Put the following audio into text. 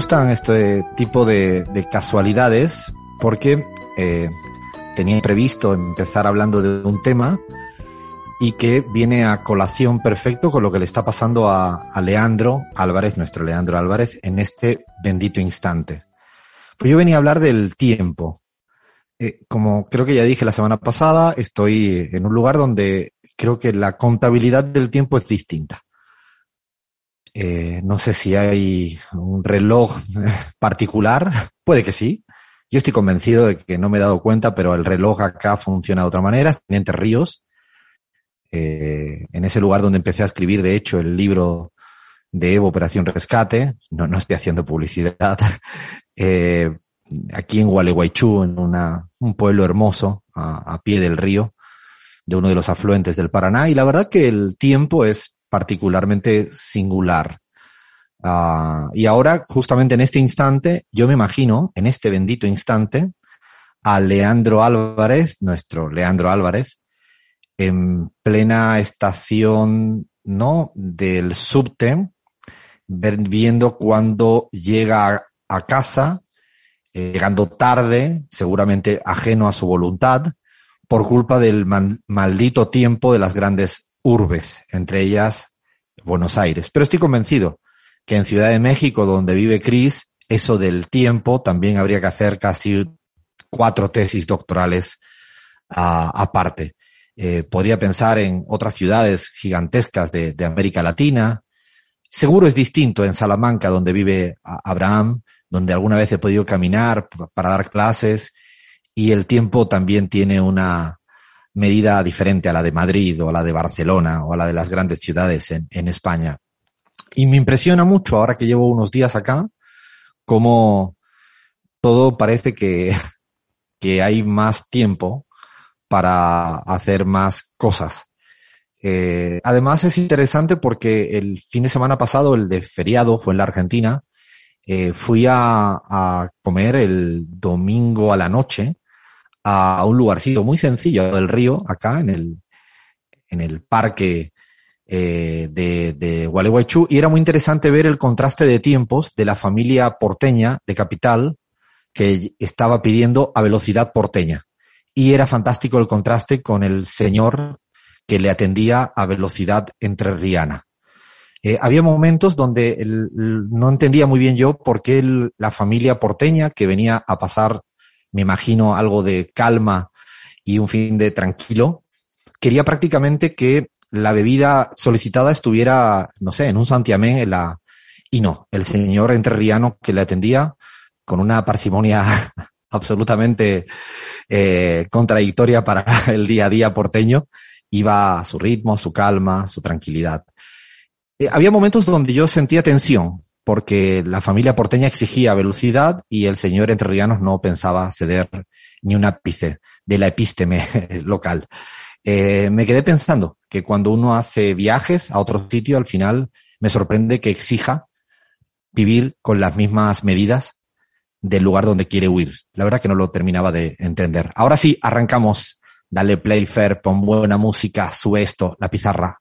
Gustan este tipo de, de casualidades porque eh, tenía previsto empezar hablando de un tema y que viene a colación perfecto con lo que le está pasando a, a Leandro Álvarez, nuestro Leandro Álvarez, en este bendito instante. Pues yo venía a hablar del tiempo. Eh, como creo que ya dije la semana pasada, estoy en un lugar donde creo que la contabilidad del tiempo es distinta. Eh, no sé si hay un reloj particular, puede que sí. Yo estoy convencido de que no me he dado cuenta, pero el reloj acá funciona de otra manera. Teniente Ríos, eh, en ese lugar donde empecé a escribir, de hecho, el libro de Evo Operación Rescate, no, no estoy haciendo publicidad, eh, aquí en Gualeguaychú, en una, un pueblo hermoso, a, a, pie del río, de uno de los afluentes del Paraná, y la verdad que el tiempo es particularmente singular. Uh, y ahora, justamente en este instante, yo me imagino, en este bendito instante, a Leandro Álvarez, nuestro Leandro Álvarez, en plena estación, ¿no? Del subte, viendo cuando llega a, casa, eh, llegando tarde, seguramente ajeno a su voluntad, por culpa del maldito tiempo de las grandes urbes, entre ellas Buenos Aires. Pero estoy convencido que en Ciudad de México, donde vive Cris, eso del tiempo también habría que hacer casi cuatro tesis doctorales uh, aparte. Eh, podría pensar en otras ciudades gigantescas de, de, América Latina. Seguro es distinto en Salamanca, donde vive Abraham, donde alguna vez he podido caminar para dar clases y el tiempo también tiene una medida diferente a la de Madrid o a la de Barcelona o a la de las grandes ciudades en, España. Y me impresiona mucho ahora que llevo unos días acá, cómo todo parece que, que hay más tiempo para hacer más cosas. Eh, además es interesante porque el fin de semana pasado, el de feriado, fue en la Argentina. Eh, fui a, comer el domingo a la noche a un lugarcito muy sencillo del río, acá en el, en el parque eh, de, de Gualeguaychú, y era muy interesante ver el contraste de tiempos de la familia porteña de Capital que estaba pidiendo a velocidad porteña y era fantástico el contraste con el señor que le atendía a velocidad entrerriana. Eh, había momentos donde el, el, no entendía muy bien yo por qué el, la familia porteña que venía a pasar, me imagino, algo de calma y un fin de tranquilo, quería prácticamente que la bebida solicitada estuviera, no sé, en un santiamén en la, y no, el señor entrerriano que le atendía con una parsimonia absolutamente eh, contradictoria para el día a día porteño, iba a su ritmo, su calma, su tranquilidad. Eh, había momentos donde yo sentía tensión, porque la familia porteña exigía velocidad y el señor Entrerrianos no pensaba ceder ni un ápice de la epísteme local. Eh, me quedé pensando que cuando uno hace viajes a otro sitio, al final me sorprende que exija vivir con las mismas medidas del lugar donde quiere huir. La verdad que no lo terminaba de entender. Ahora sí, arrancamos. Dale play, Fer, pon buena música, sube esto, la pizarra.